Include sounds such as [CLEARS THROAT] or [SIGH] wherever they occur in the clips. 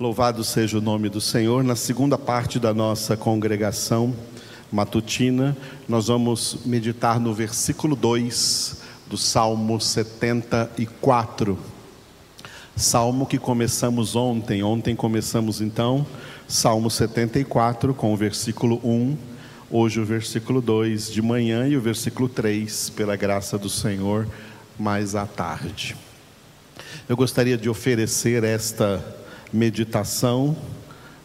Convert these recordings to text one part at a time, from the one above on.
Louvado seja o nome do Senhor. Na segunda parte da nossa congregação matutina, nós vamos meditar no versículo 2 do Salmo 74. Salmo que começamos ontem. Ontem começamos então Salmo 74 com o versículo 1, hoje o versículo 2 de manhã e o versículo 3, pela graça do Senhor, mais à tarde. Eu gostaria de oferecer esta meditação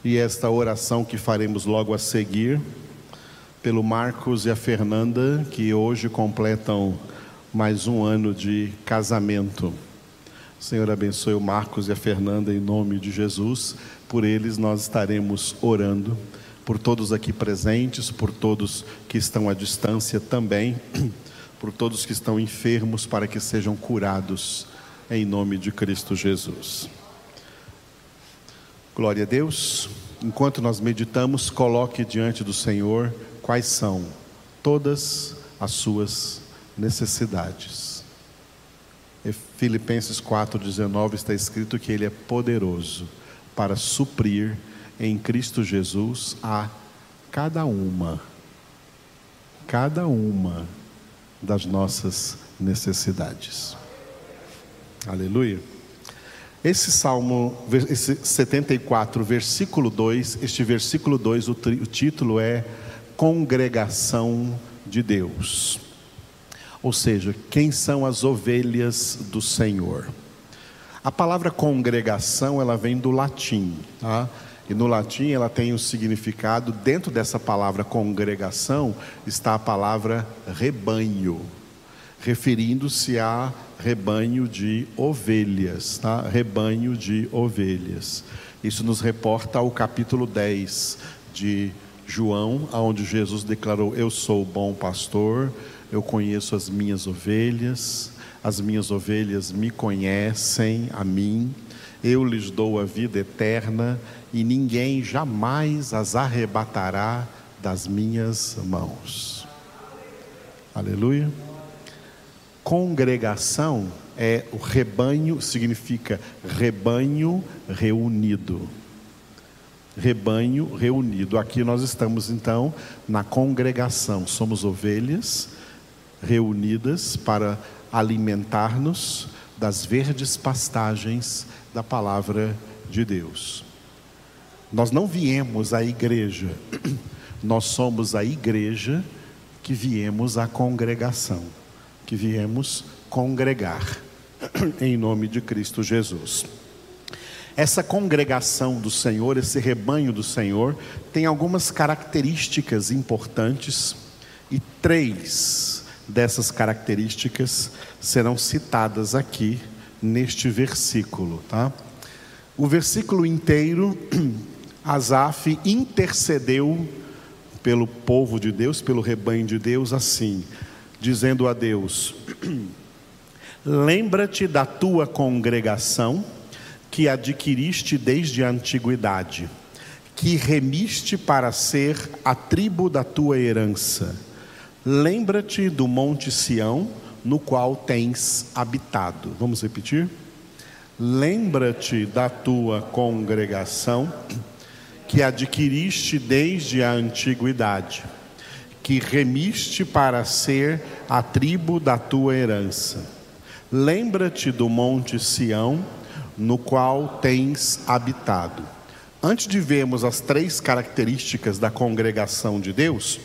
e esta oração que faremos logo a seguir, pelo Marcos e a Fernanda, que hoje completam mais um ano de casamento. Senhor abençoe o Marcos e a Fernanda em nome de Jesus. Por eles nós estaremos orando, por todos aqui presentes, por todos que estão à distância também, [CLEARS THROAT] por todos que estão enfermos, para que sejam curados em nome de Cristo Jesus. Glória a Deus. Enquanto nós meditamos, coloque diante do Senhor quais são todas as suas necessidades. Em Filipenses 4,19 está escrito que Ele é poderoso para suprir em Cristo Jesus a cada uma, cada uma das nossas necessidades. Aleluia. Esse Salmo, esse 74, versículo 2, este versículo 2, o, o título é Congregação de Deus. Ou seja, quem são as ovelhas do Senhor? A palavra congregação, ela vem do latim, tá? E no latim ela tem o um significado, dentro dessa palavra congregação, está a palavra rebanho, referindo-se a rebanho de ovelhas, tá? Rebanho de ovelhas. Isso nos reporta ao capítulo 10 de João, onde Jesus declarou: Eu sou o bom pastor, eu conheço as minhas ovelhas, as minhas ovelhas me conhecem a mim, eu lhes dou a vida eterna e ninguém jamais as arrebatará das minhas mãos. Aleluia. Congregação é o rebanho, significa rebanho reunido. Rebanho reunido. Aqui nós estamos então na congregação, somos ovelhas reunidas para alimentar-nos das verdes pastagens da palavra de Deus. Nós não viemos à igreja, [CLEARS THROAT] nós somos a igreja que viemos à congregação que viemos congregar, em nome de Cristo Jesus. Essa congregação do Senhor, esse rebanho do Senhor, tem algumas características importantes e três dessas características serão citadas aqui neste versículo, tá? O versículo inteiro, [CLEARS THROAT] Asaf intercedeu pelo povo de Deus, pelo rebanho de Deus, assim: dizendo a Deus: Lembra-te da tua congregação que adquiriste desde a antiguidade, que remiste para ser a tribo da tua herança. Lembra-te do monte Sião, no qual tens habitado. Vamos repetir? Lembra-te da tua congregação que adquiriste desde a antiguidade que remiste para ser a tribo da tua herança. Lembra-te do monte Sião, no qual tens habitado. Antes de vermos as três características da congregação de Deus,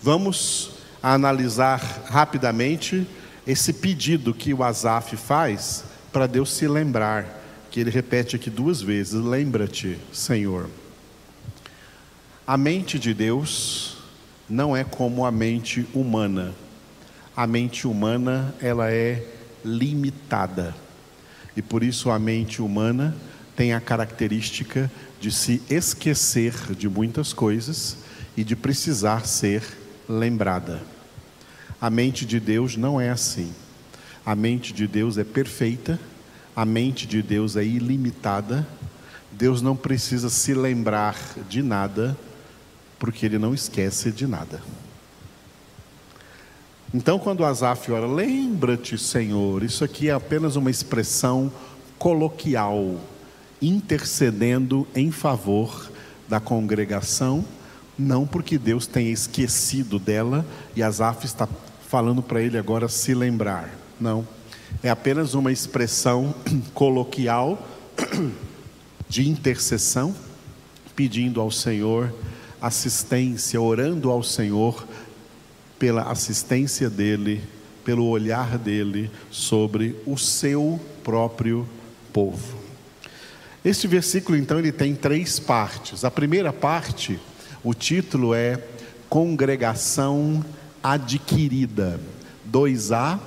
vamos analisar rapidamente esse pedido que o Asaf faz para Deus se lembrar, que ele repete aqui duas vezes: Lembra-te, Senhor. A mente de Deus não é como a mente humana. A mente humana, ela é limitada. E por isso a mente humana tem a característica de se esquecer de muitas coisas e de precisar ser lembrada. A mente de Deus não é assim. A mente de Deus é perfeita, a mente de Deus é ilimitada. Deus não precisa se lembrar de nada porque ele não esquece de nada. Então, quando Asaf ora, lembra-te, Senhor, isso aqui é apenas uma expressão coloquial. intercedendo em favor da congregação, não porque Deus tenha esquecido dela e Asaf está falando para ele agora se lembrar. Não. É apenas uma expressão [CLEARS THROAT] coloquial [CLEARS THROAT] de intercessão, pedindo ao Senhor assistência, orando ao Senhor pela assistência dele, pelo olhar dele sobre o seu próprio povo. Este versículo então ele tem três partes. A primeira parte, o título é Congregação adquirida. 2a,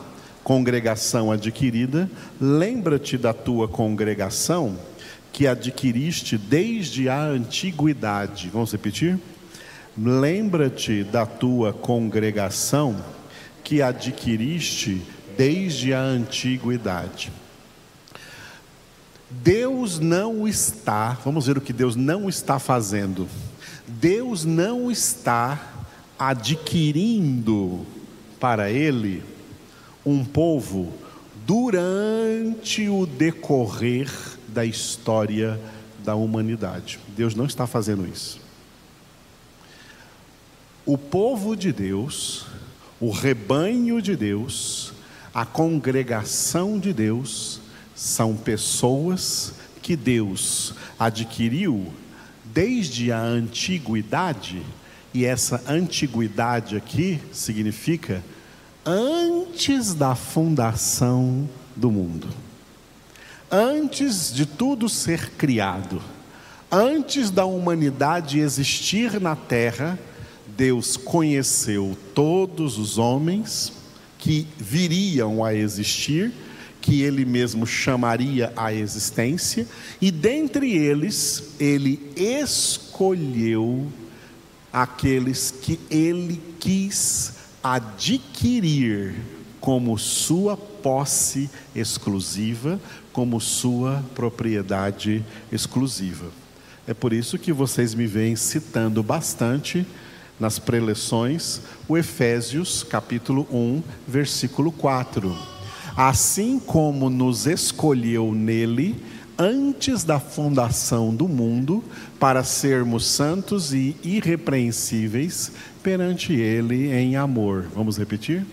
congregação adquirida. Lembra-te da tua congregação que adquiriste desde a antiguidade. Vamos repetir? Lembra-te da tua congregação que adquiriste desde a antiguidade. Deus não está, vamos ver o que Deus não está fazendo. Deus não está adquirindo para Ele um povo durante o decorrer da história da humanidade. Deus não está fazendo isso. O povo de Deus, o rebanho de Deus, a congregação de Deus, são pessoas que Deus adquiriu desde a antiguidade, e essa antiguidade aqui significa antes da fundação do mundo antes de tudo ser criado, antes da humanidade existir na terra, Deus conheceu todos os homens que viriam a existir, que Ele mesmo chamaria à existência, e dentre eles, Ele escolheu aqueles que Ele quis adquirir como sua posse exclusiva, como sua propriedade exclusiva. É por isso que vocês me vêm citando bastante nas preleções o Efésios capítulo 1, versículo 4. Assim como nos escolheu nele antes da fundação do mundo para sermos santos e irrepreensíveis perante ele em amor. Vamos repetir?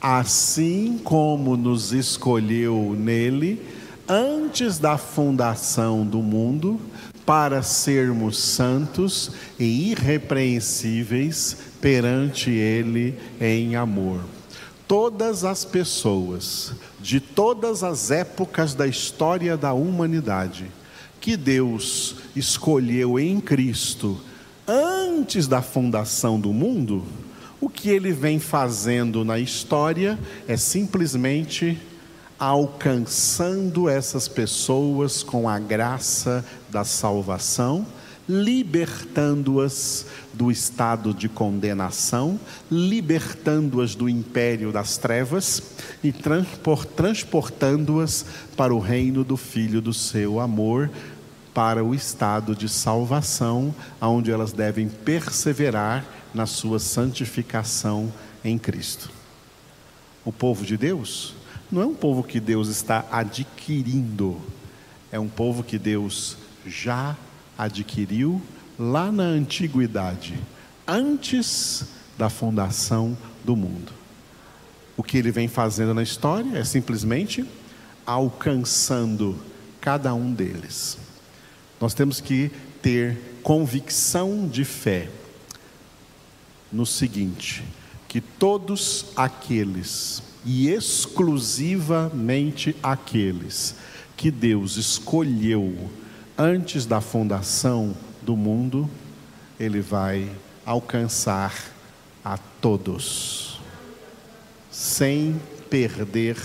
Assim como nos escolheu nele antes da fundação do mundo, para sermos santos e irrepreensíveis perante Ele em amor. Todas as pessoas, de todas as épocas da história da humanidade, que Deus escolheu em Cristo antes da fundação do mundo, que ele vem fazendo na história é simplesmente alcançando essas pessoas com a graça da salvação, libertando-as do estado de condenação, libertando-as do império das trevas e transportando-as para o reino do Filho do seu amor, para o estado de salvação, onde elas devem perseverar na sua santificação em Cristo. O povo de Deus não é um povo que Deus está adquirindo, é um povo que Deus já adquiriu lá na antiguidade, antes da fundação do mundo. O que ele vem fazendo na história é simplesmente alcançando cada um deles. Nós temos que ter convicção de fé no seguinte: que todos aqueles, e exclusivamente aqueles, que Deus escolheu antes da fundação do mundo, Ele vai alcançar a todos, sem perder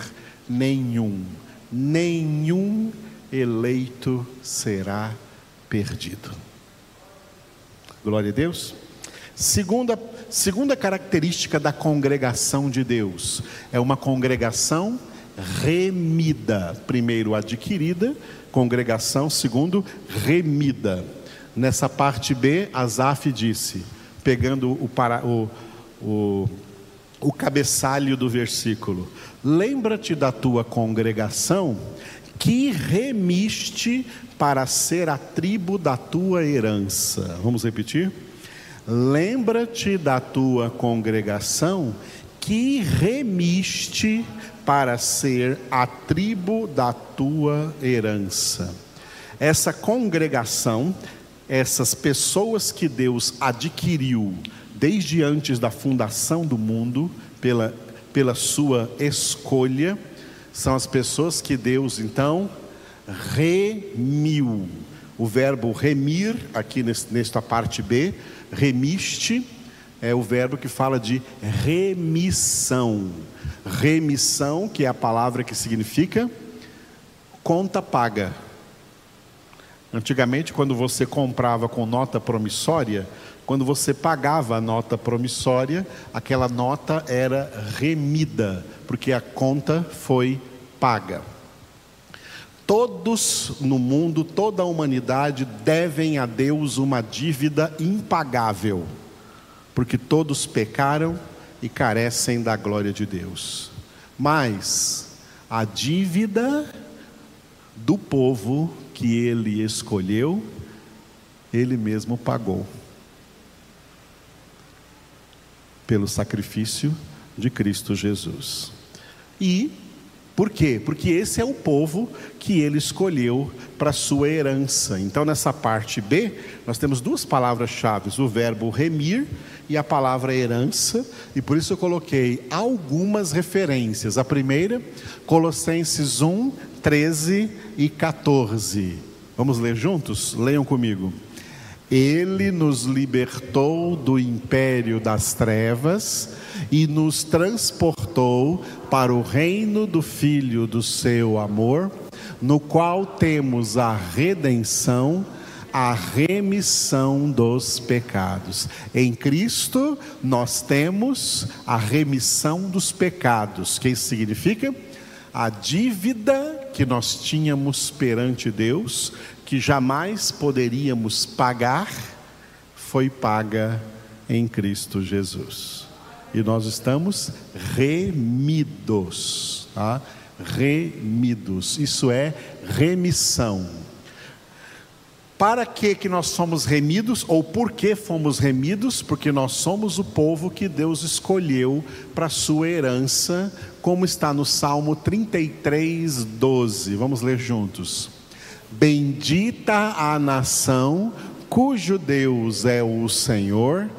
nenhum, nenhum eleito será perdido. Glória a Deus. Segunda, segunda característica da congregação de Deus é uma congregação remida. Primeiro, adquirida, congregação. Segundo, remida. Nessa parte B, Asaf disse, pegando o, para, o, o, o cabeçalho do versículo: Lembra-te da tua congregação que remiste para ser a tribo da tua herança. Vamos repetir? Lembra-te da tua congregação que remiste para ser a tribo da tua herança. Essa congregação, essas pessoas que Deus adquiriu desde antes da fundação do mundo, pela, pela sua escolha, são as pessoas que Deus então remiu. O verbo remir, aqui nesta parte B, remiste, é o verbo que fala de remissão. Remissão, que é a palavra que significa conta paga. Antigamente, quando você comprava com nota promissória, quando você pagava a nota promissória, aquela nota era remida, porque a conta foi paga. Todos no mundo, toda a humanidade devem a Deus uma dívida impagável, porque todos pecaram e carecem da glória de Deus. Mas a dívida do povo que ele escolheu, ele mesmo pagou. pelo sacrifício de Cristo Jesus. E por quê? Porque esse é o povo que ele escolheu para sua herança. Então, nessa parte B, nós temos duas palavras-chave: o verbo remir e a palavra herança, e por isso eu coloquei algumas referências. A primeira, Colossenses 1, 13 e 14. Vamos ler juntos? Leiam comigo. Ele nos libertou do império das trevas e nos transportou para o reino do Filho do seu amor, no qual temos a redenção, a remissão dos pecados. Em Cristo nós temos a remissão dos pecados. Que significa? A dívida que nós tínhamos perante Deus que jamais poderíamos pagar, foi paga em Cristo Jesus. E nós estamos remidos, tá? Remidos. Isso é remissão. Para que que nós somos remidos ou por que fomos remidos? Porque nós somos o povo que Deus escolheu para sua herança, como está no Salmo 33, 12. Vamos ler juntos. Bendita a nação cujo Deus é o Senhor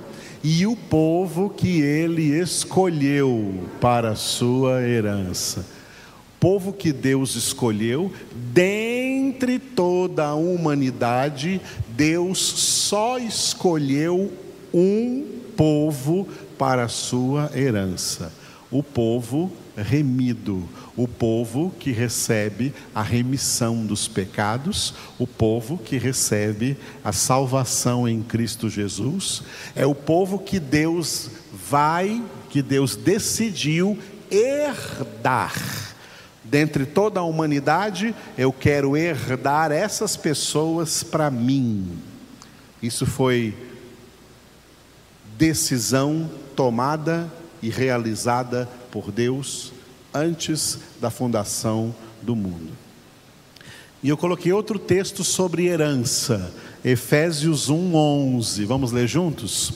e o povo que ele escolheu para sua herança. Povo que Deus escolheu, dentre toda a humanidade, Deus só escolheu um povo para a sua herança: o povo remido, o povo que recebe a remissão dos pecados, o povo que recebe a salvação em Cristo Jesus, é o povo que Deus vai, que Deus decidiu herdar. Dentre toda a humanidade, eu quero herdar essas pessoas para mim. Isso foi decisão tomada e realizada por Deus antes da fundação do mundo. E eu coloquei outro texto sobre herança, Efésios 1:11. Vamos ler juntos?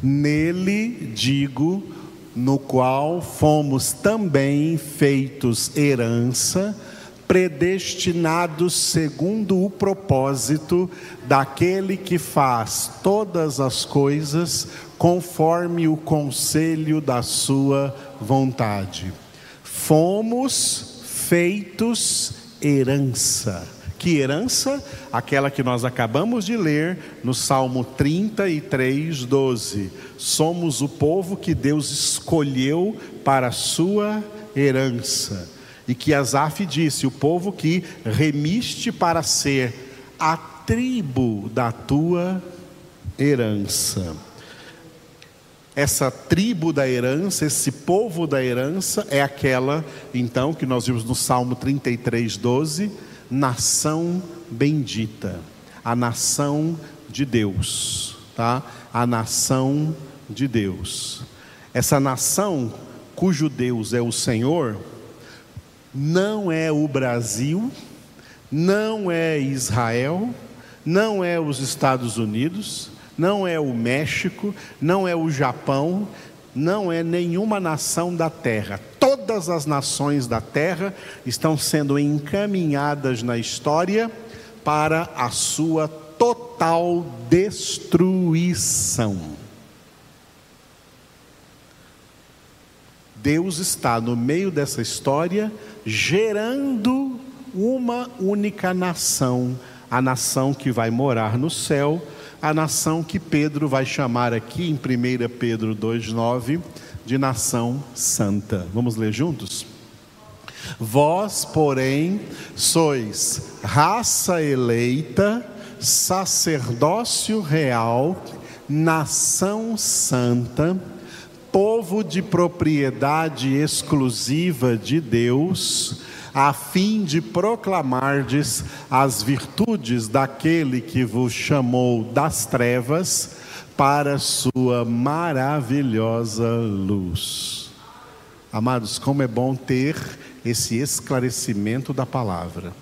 Nele digo, no qual fomos também feitos herança, predestinados segundo o propósito daquele que faz todas as coisas conforme o conselho da sua vontade. Fomos feitos herança. Que herança? Aquela que nós acabamos de ler no Salmo 33, 12. Somos o povo que Deus escolheu para a sua herança. E que Asaf disse: o povo que remiste para ser a tribo da tua herança essa tribo da herança, esse povo da herança, é aquela, então, que nós vimos no Salmo 33, 12: nação bendita, a nação de Deus, tá? A nação de Deus. Essa nação, cujo Deus é o Senhor, não é o Brasil, não é Israel, não é os Estados Unidos, não é o México, não é o Japão, não é nenhuma nação da terra. Todas as nações da terra estão sendo encaminhadas na história para a sua total destruição. Deus está no meio dessa história gerando uma única nação, a nação que vai morar no céu, a nação que Pedro vai chamar aqui em 1 Pedro 2,9 de nação santa. Vamos ler juntos? Vós, porém, sois raça eleita, sacerdócio real, nação santa, povo de propriedade exclusiva de Deus, a fim de proclamardes as virtudes daquele que vos chamou das trevas para sua maravilhosa luz. Amados, como é bom ter esse esclarecimento da palavra.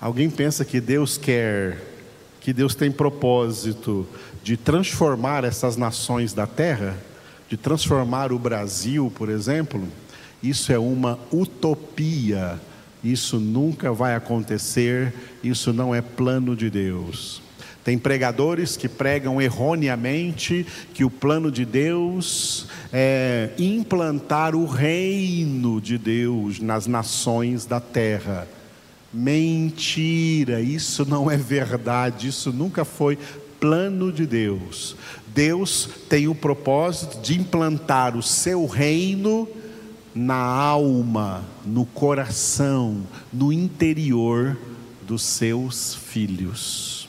Alguém pensa que Deus quer, que Deus tem propósito de transformar essas nações da terra, de transformar o Brasil, por exemplo? Isso é uma utopia. Isso nunca vai acontecer, isso não é plano de Deus. Tem pregadores que pregam erroneamente que o plano de Deus é implantar o reino de Deus nas nações da terra. Mentira, isso não é verdade, isso nunca foi plano de Deus. Deus tem o propósito de implantar o seu reino na alma, no coração, no interior dos seus filhos.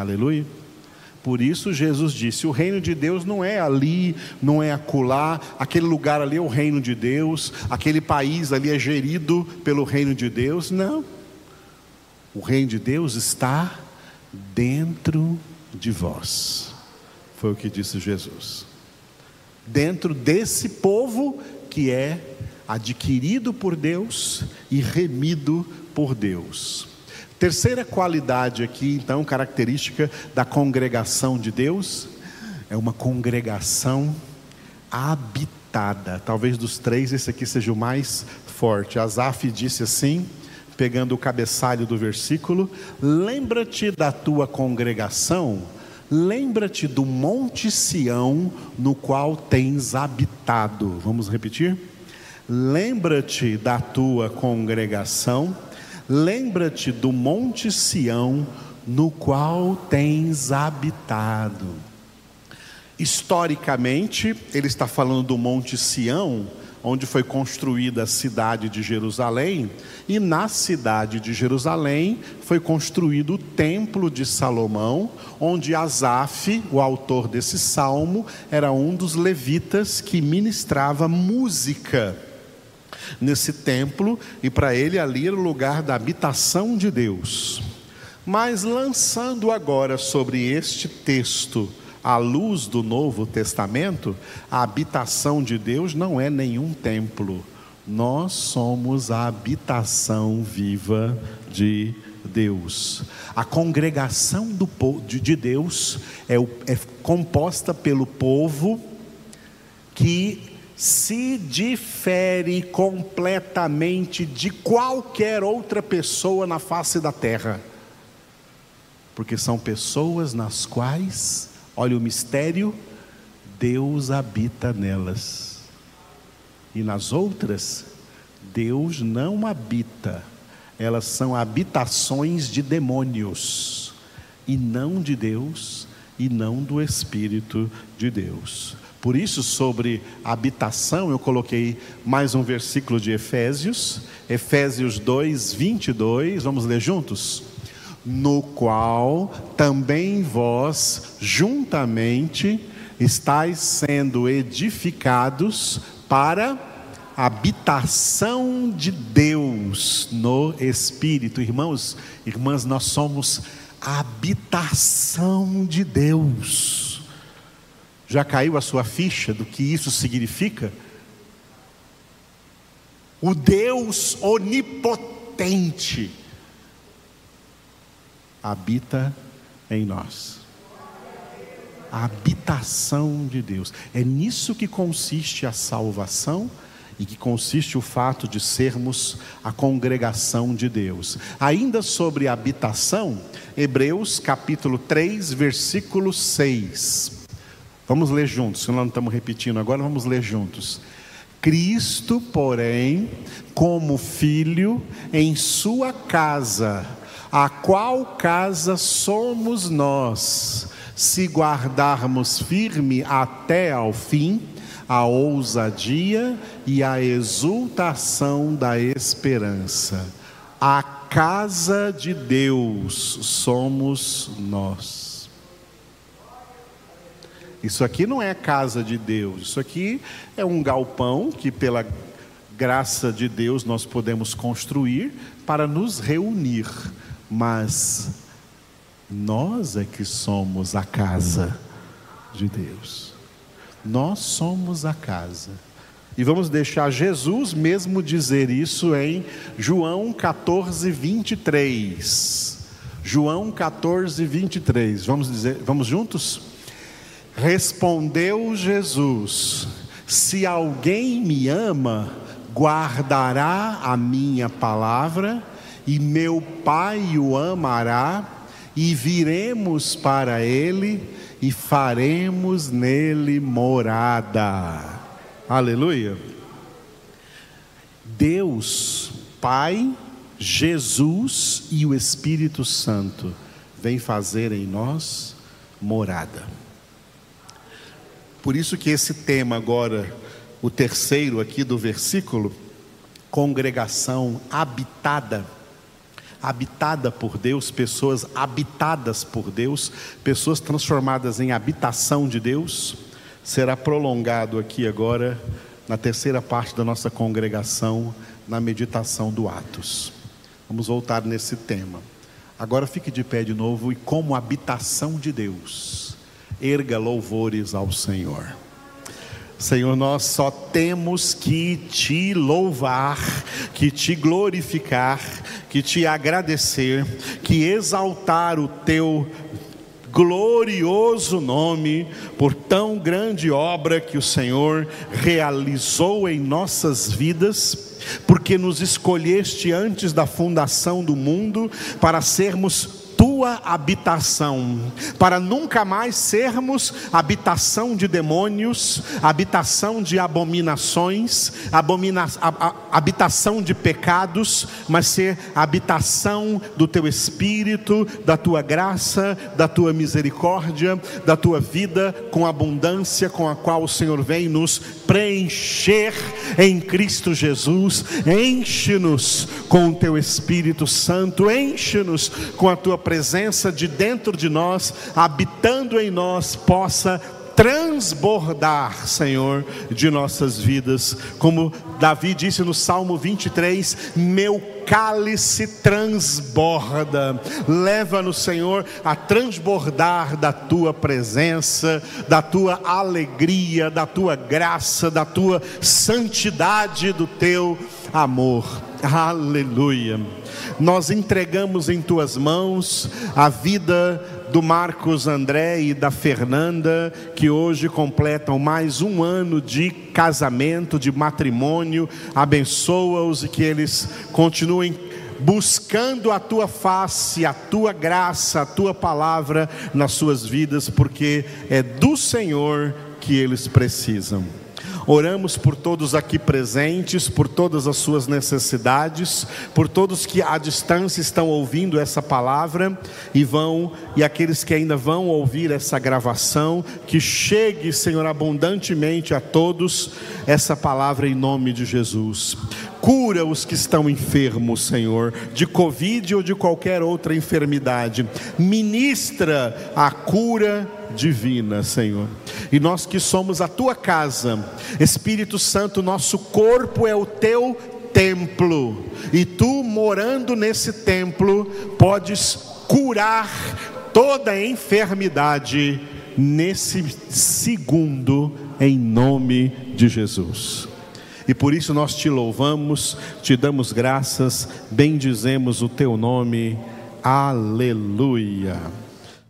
Aleluia. Por isso Jesus disse: o reino de Deus não é ali, não é acolá, aquele lugar ali é o reino de Deus, aquele país ali é gerido pelo reino de Deus. Não. O reino de Deus está dentro de vós. Foi o que disse Jesus. Dentro desse povo que é adquirido por Deus e remido por Deus. Terceira qualidade aqui, então, característica da congregação de Deus, é uma congregação habitada. Talvez dos três, esse aqui seja o mais forte. Asaf disse assim, pegando o cabeçalho do versículo: Lembra-te da tua congregação, lembra-te do Monte Sião, no qual tens habitado. Vamos repetir? Lembra-te da tua congregação Lembra-te do Monte Sião, no qual tens habitado. Historicamente, ele está falando do Monte Sião, onde foi construída a cidade de Jerusalém, e na cidade de Jerusalém foi construído o Templo de Salomão, onde Asaf, o autor desse salmo, era um dos levitas que ministrava música nesse templo, e para ele ali era o lugar da habitação de Deus. Mas lançando agora sobre este texto a luz do Novo Testamento, a habitação de Deus não é nenhum templo. Nós somos a habitação viva de Deus. A congregação do, de Deus é, é composta pelo povo que se difere completamente de qualquer outra pessoa na face da terra, porque são pessoas nas quais, olha o mistério, Deus habita nelas, e nas outras, Deus não habita, elas são habitações de demônios, e não de Deus, e não do Espírito de Deus. Por isso, sobre habitação, eu coloquei mais um versículo de Efésios, Efésios 2, 22, vamos ler juntos? No qual também vós, juntamente, estáis sendo edificados para habitação de Deus no Espírito. Irmãos, irmãs, nós somos habitação de Deus. Já caiu a sua ficha do que isso significa? O Deus onipotente, habita em nós. A habitação de Deus. É nisso que consiste a salvação e que consiste o fato de sermos a congregação de Deus. Ainda sobre habitação, Hebreus capítulo 3, versículo 6. Vamos ler juntos, se não estamos repetindo agora, vamos ler juntos. Cristo, porém, como filho em sua casa, a qual casa somos nós, se guardarmos firme até ao fim a ousadia e a exultação da esperança. A casa de Deus somos nós. Isso aqui não é casa de Deus, isso aqui é um galpão que, pela graça de Deus, nós podemos construir para nos reunir, mas nós é que somos a casa de Deus. Nós somos a casa. E vamos deixar Jesus mesmo dizer isso em João 14, 23. João 14, 23. Vamos dizer, vamos juntos? Respondeu Jesus: Se alguém me ama, guardará a minha palavra, e meu Pai o amará, e viremos para ele e faremos nele morada. Aleluia. Deus, Pai, Jesus e o Espírito Santo vem fazer em nós morada. Por isso que esse tema agora, o terceiro aqui do versículo, congregação habitada, habitada por Deus, pessoas habitadas por Deus, pessoas transformadas em habitação de Deus, será prolongado aqui agora na terceira parte da nossa congregação, na meditação do Atos. Vamos voltar nesse tema. Agora fique de pé de novo e, como habitação de Deus, erga louvores ao Senhor. Senhor, nós só temos que te louvar, que te glorificar, que te agradecer, que exaltar o teu glorioso nome por tão grande obra que o Senhor realizou em nossas vidas, porque nos escolheste antes da fundação do mundo para sermos tua habitação, para nunca mais sermos habitação de demônios, habitação de abominações, abomina, habitação de pecados, mas ser habitação do teu espírito, da tua graça, da tua misericórdia, da tua vida com abundância com a qual o Senhor vem nos preencher em Cristo Jesus. Enche-nos com o teu Espírito Santo, enche-nos com a tua presença presença de dentro de nós, habitando em nós, possa transbordar, Senhor, de nossas vidas. Como Davi disse no Salmo 23: Meu cálice transborda. Leva-nos, Senhor, a transbordar da tua presença, da tua alegria, da tua graça, da tua santidade, do teu amor. Aleluia. Nós entregamos em tuas mãos a vida do Marcos André e da Fernanda, que hoje completam mais um ano de casamento, de matrimônio. Abençoa-os e que eles continuem buscando a tua face, a tua graça, a tua palavra nas suas vidas, porque é do Senhor que eles precisam. Oramos por todos aqui presentes, por todas as suas necessidades, por todos que à distância estão ouvindo essa palavra e vão e aqueles que ainda vão ouvir essa gravação, que chegue, Senhor, abundantemente a todos essa palavra em nome de Jesus. Cura os que estão enfermos, Senhor, de Covid ou de qualquer outra enfermidade. Ministra a cura divina, Senhor. E nós que somos a tua casa, Espírito Santo, nosso corpo é o teu templo, e tu morando nesse templo, podes curar toda enfermidade nesse segundo, em nome de Jesus. e por isso nós te louvamos, te damos graças, bendizemos o teu nome. Aleluia.